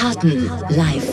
Harten live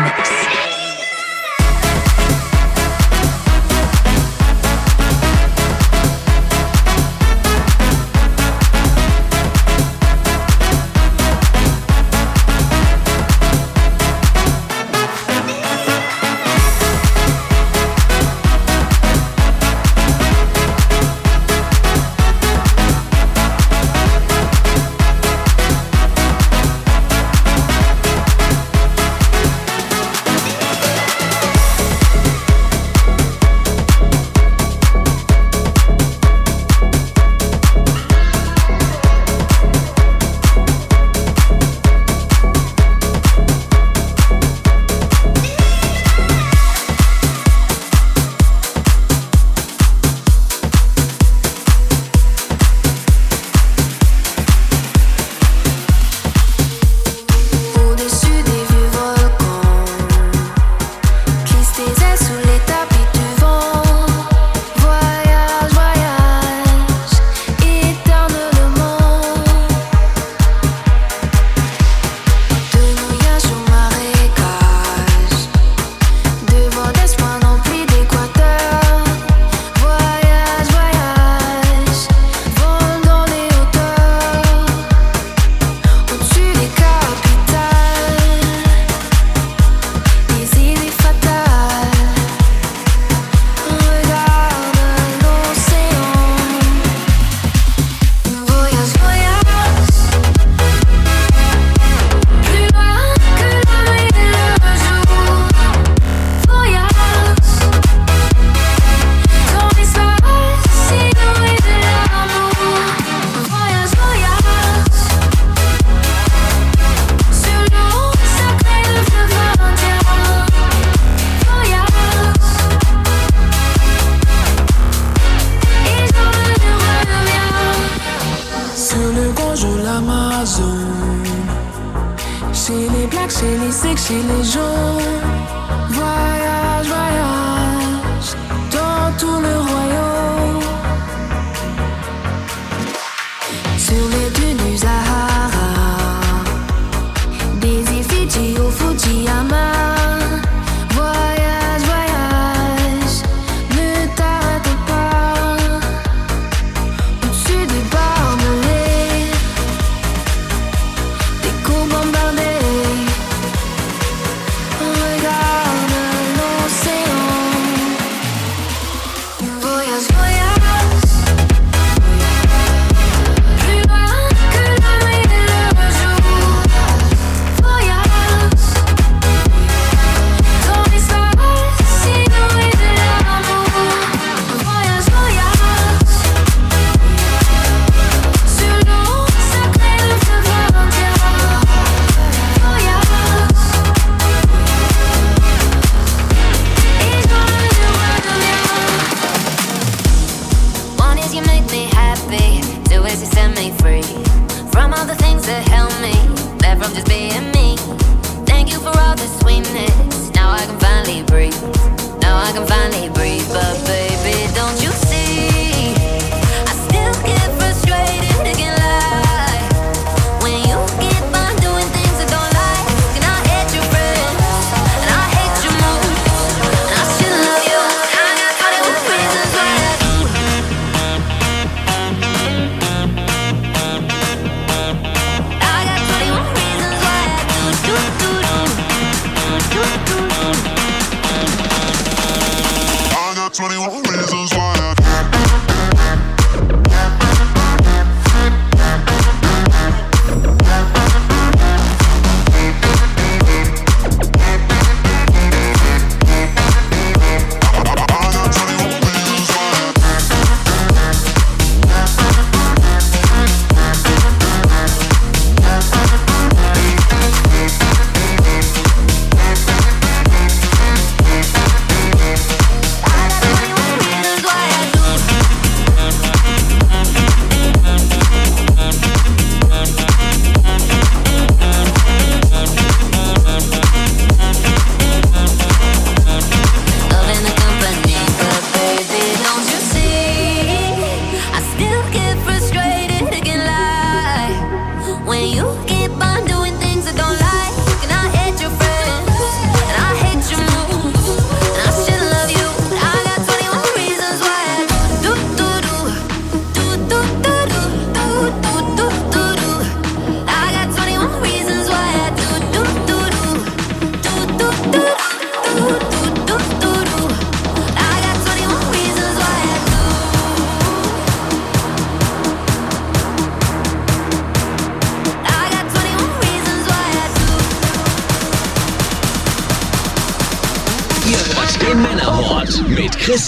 mix.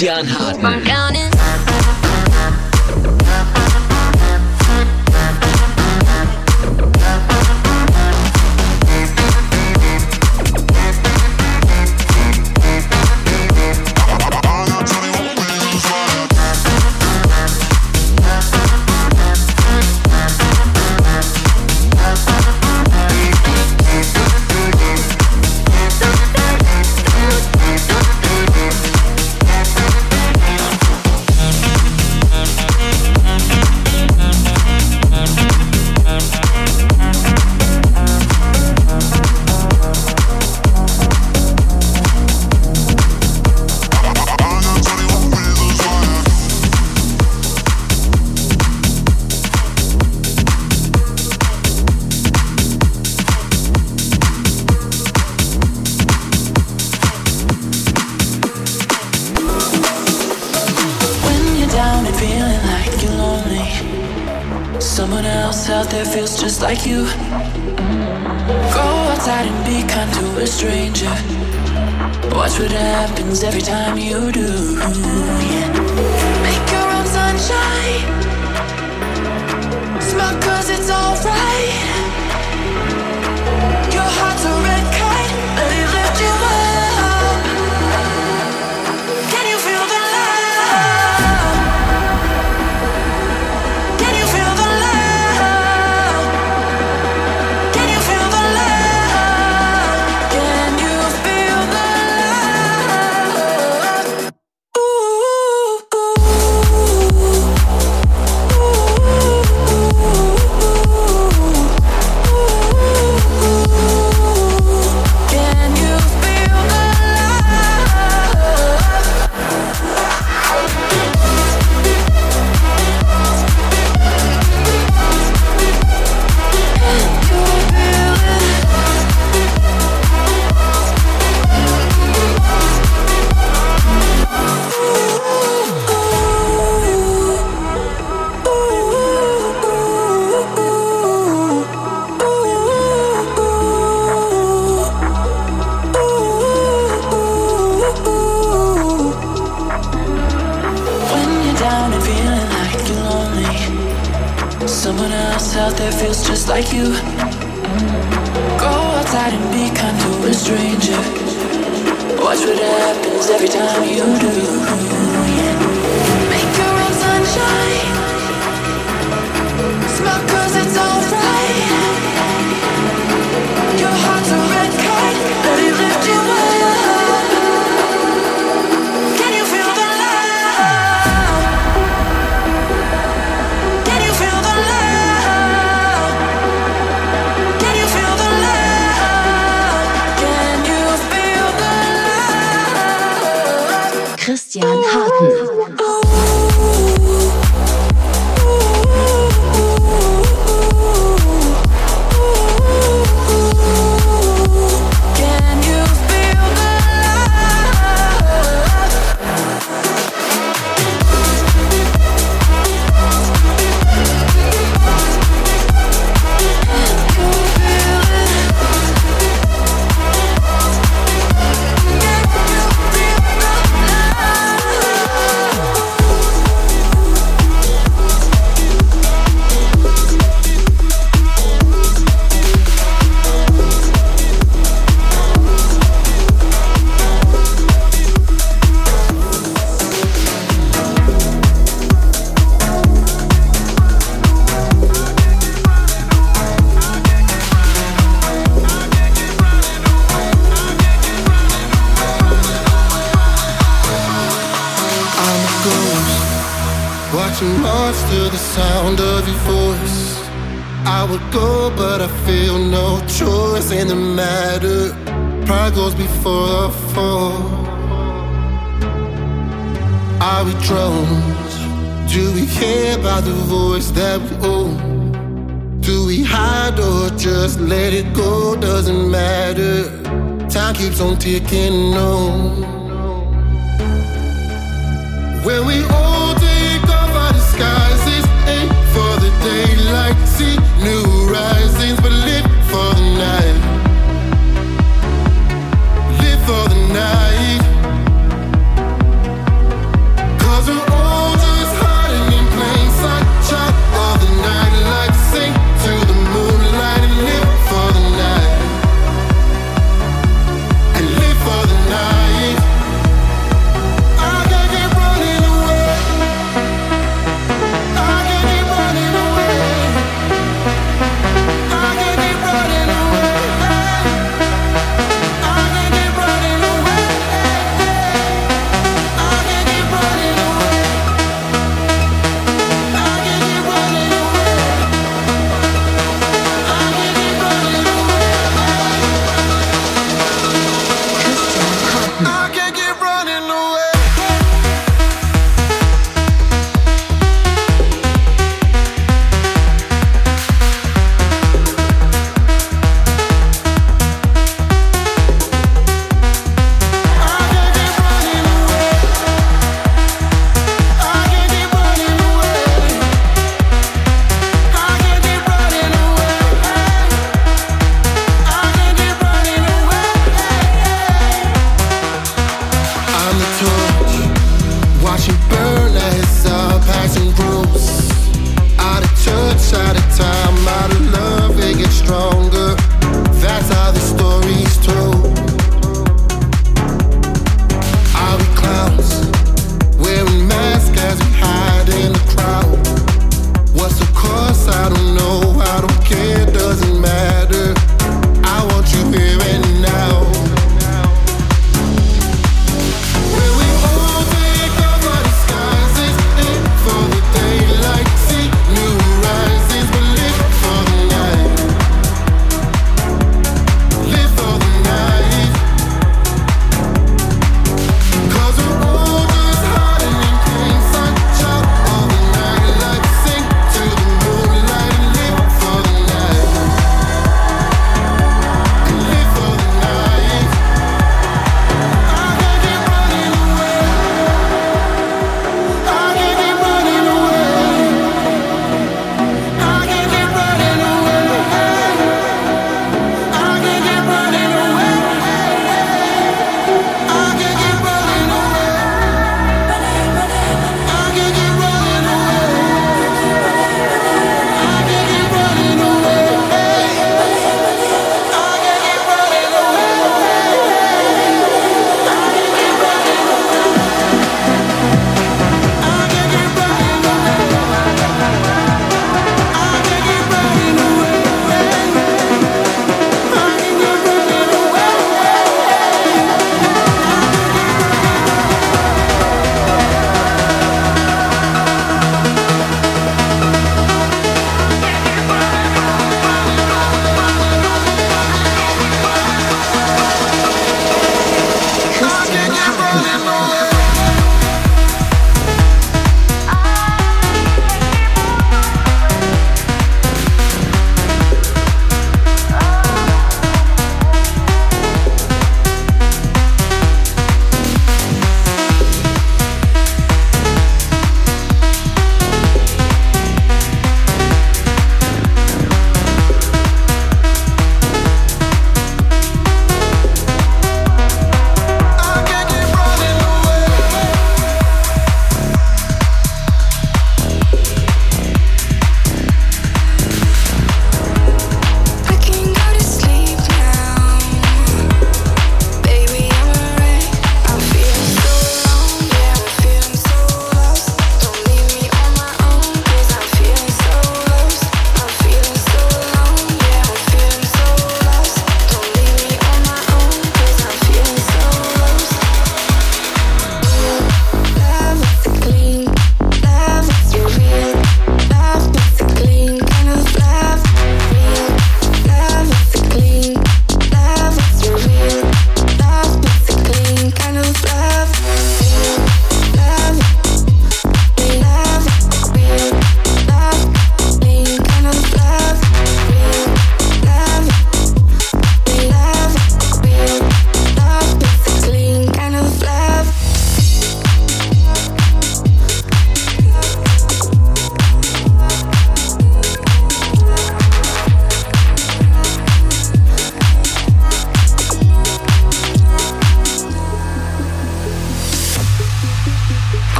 Christian Hartmann.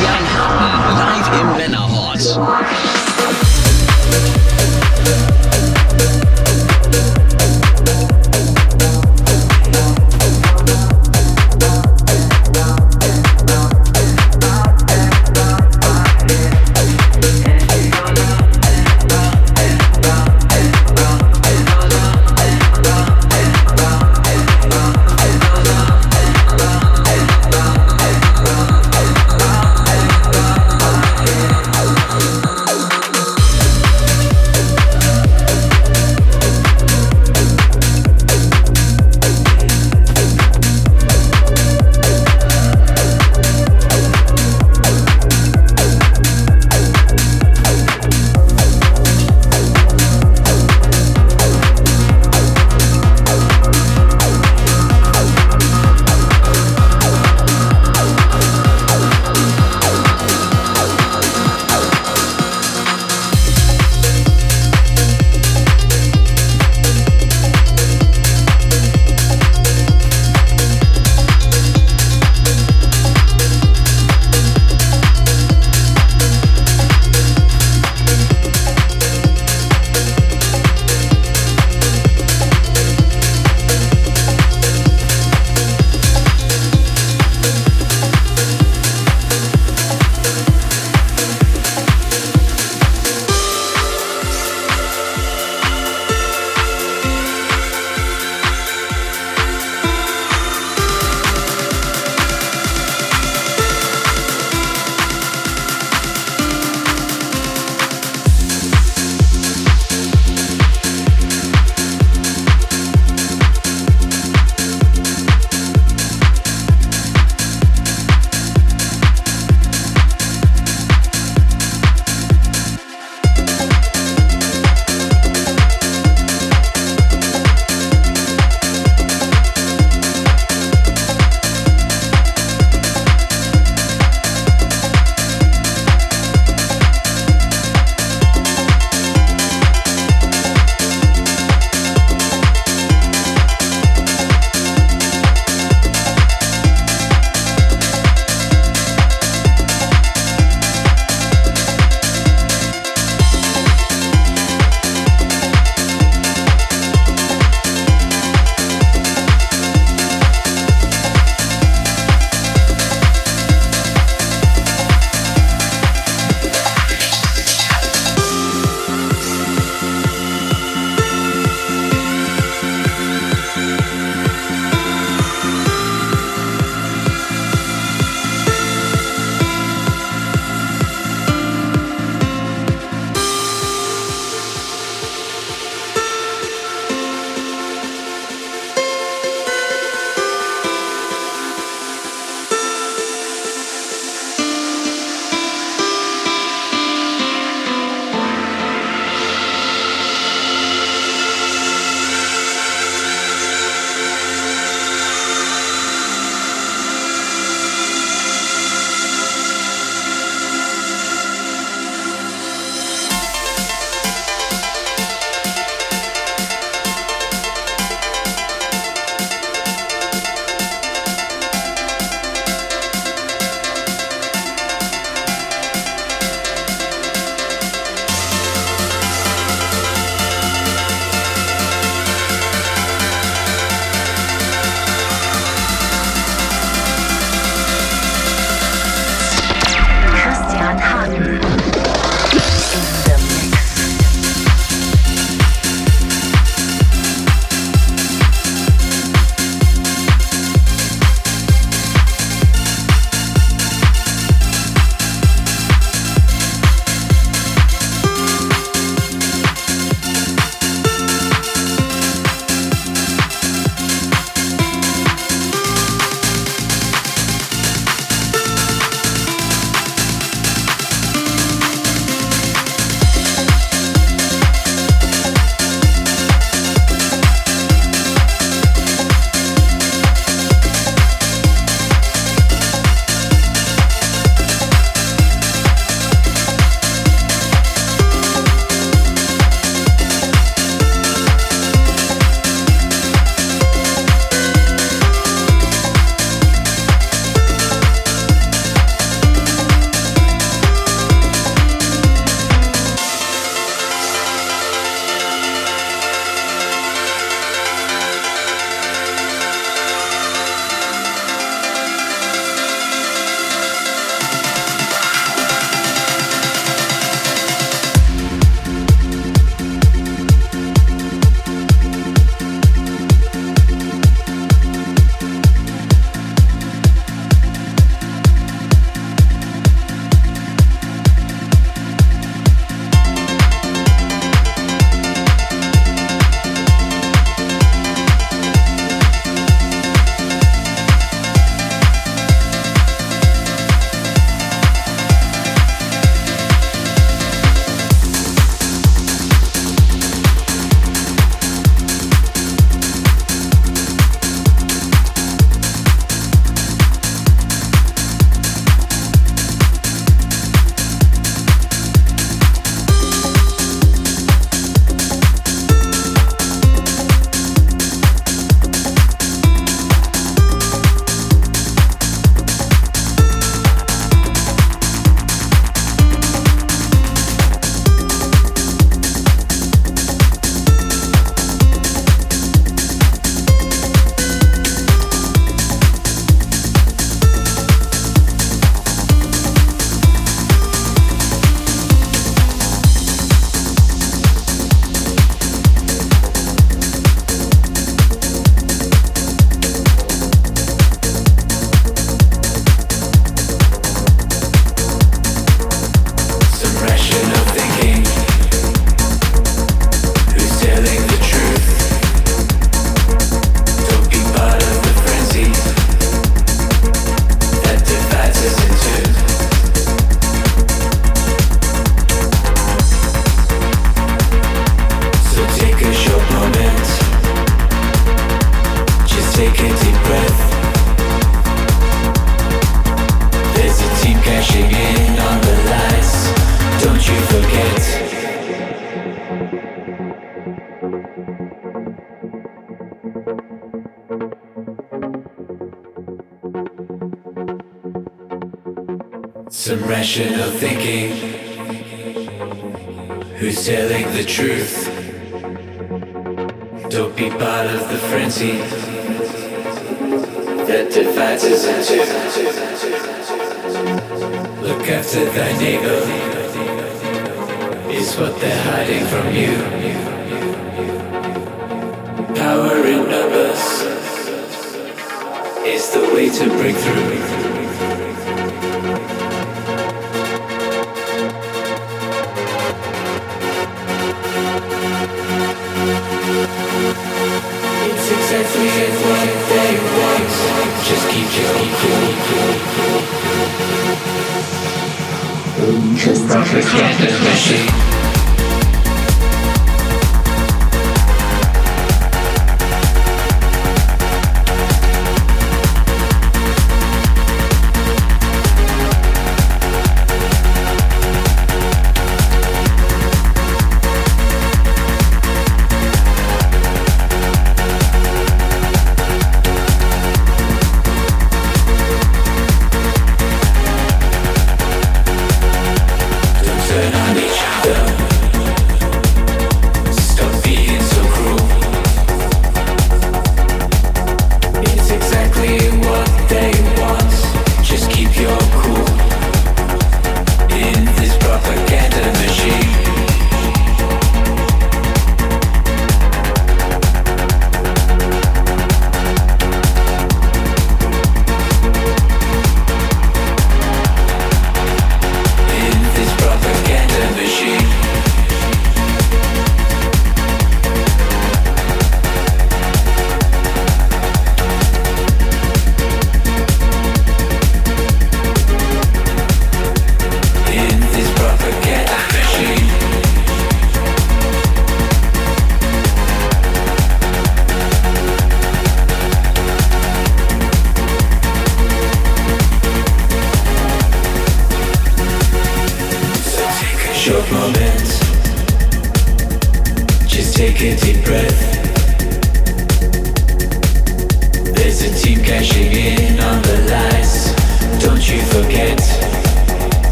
Live im Männerhort.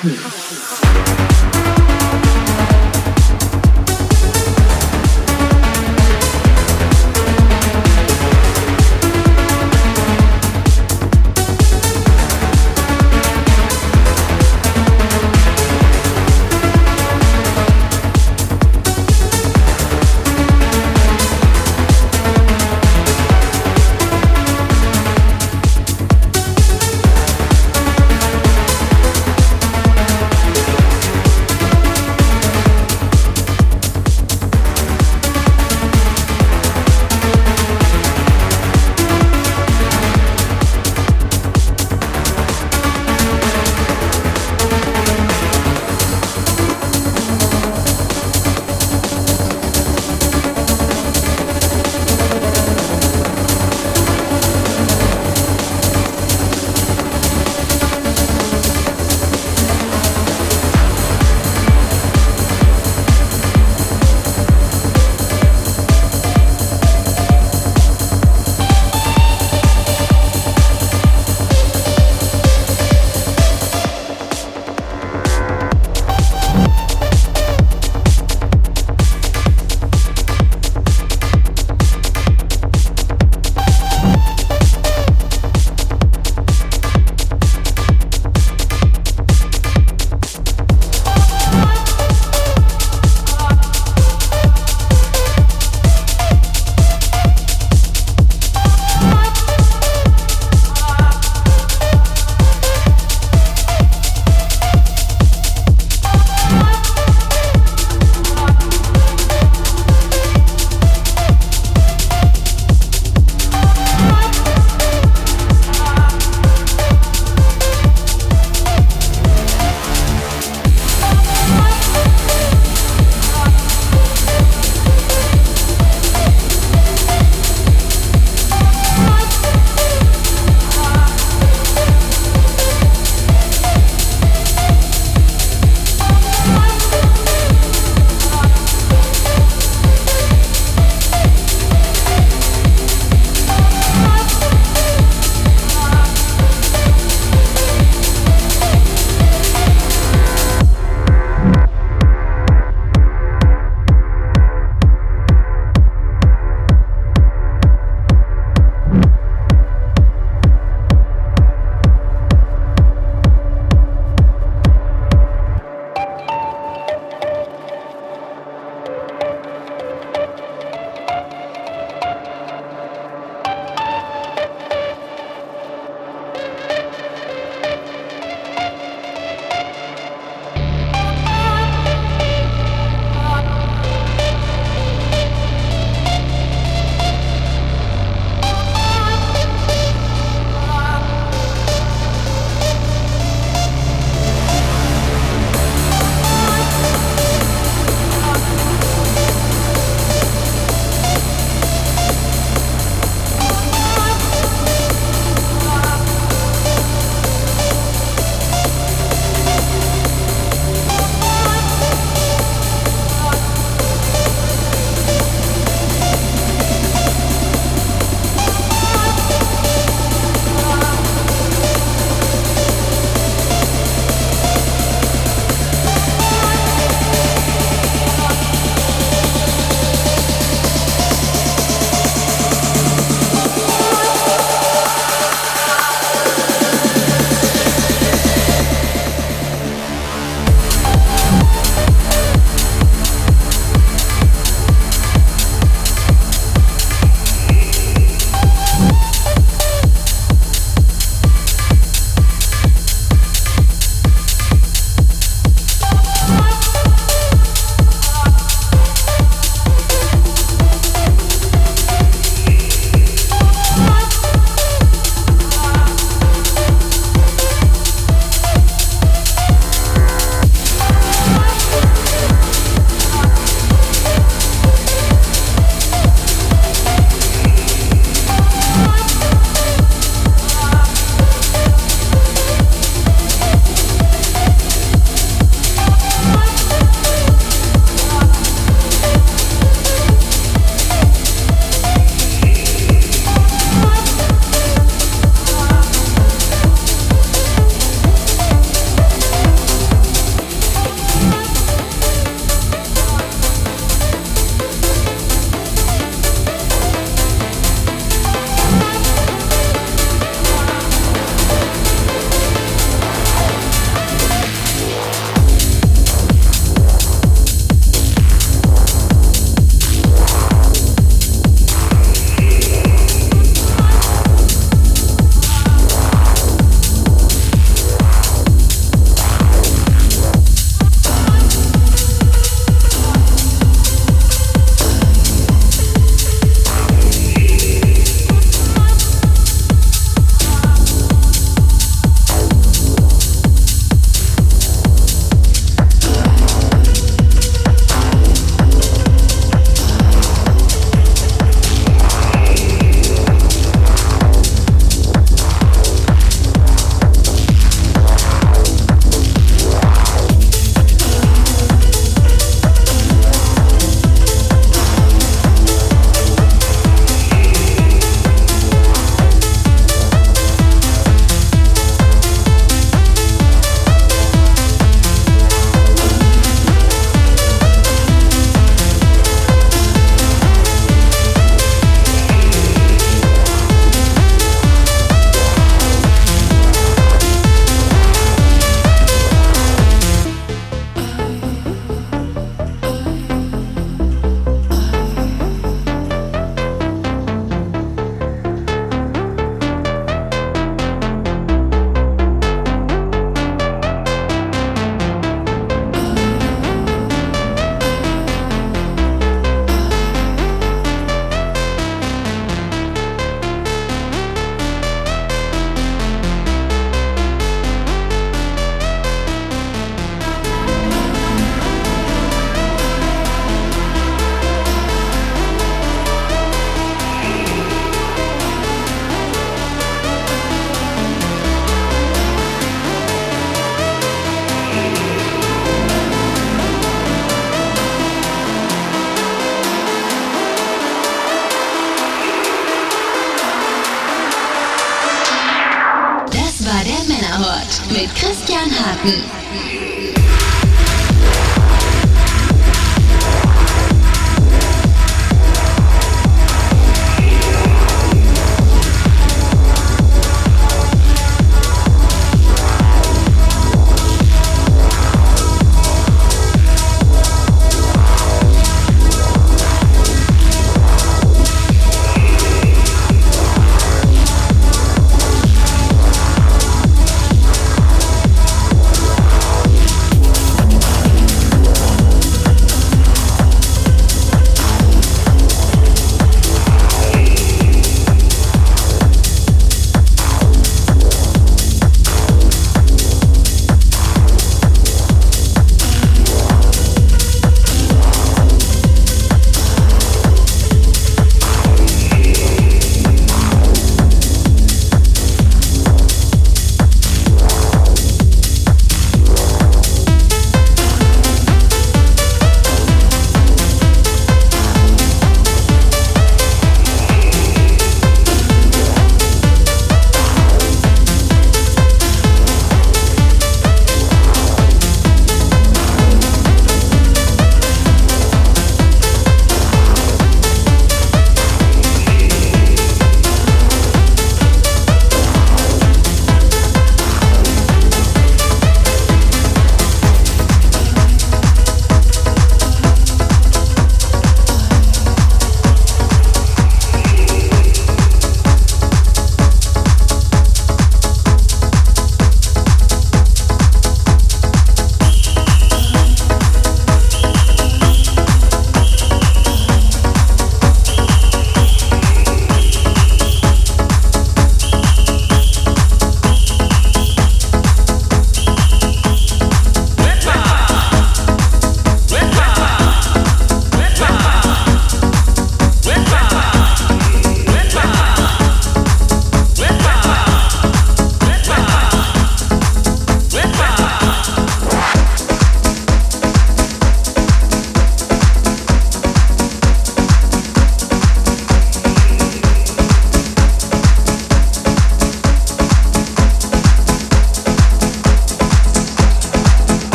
Christian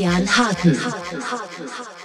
Christian Harten.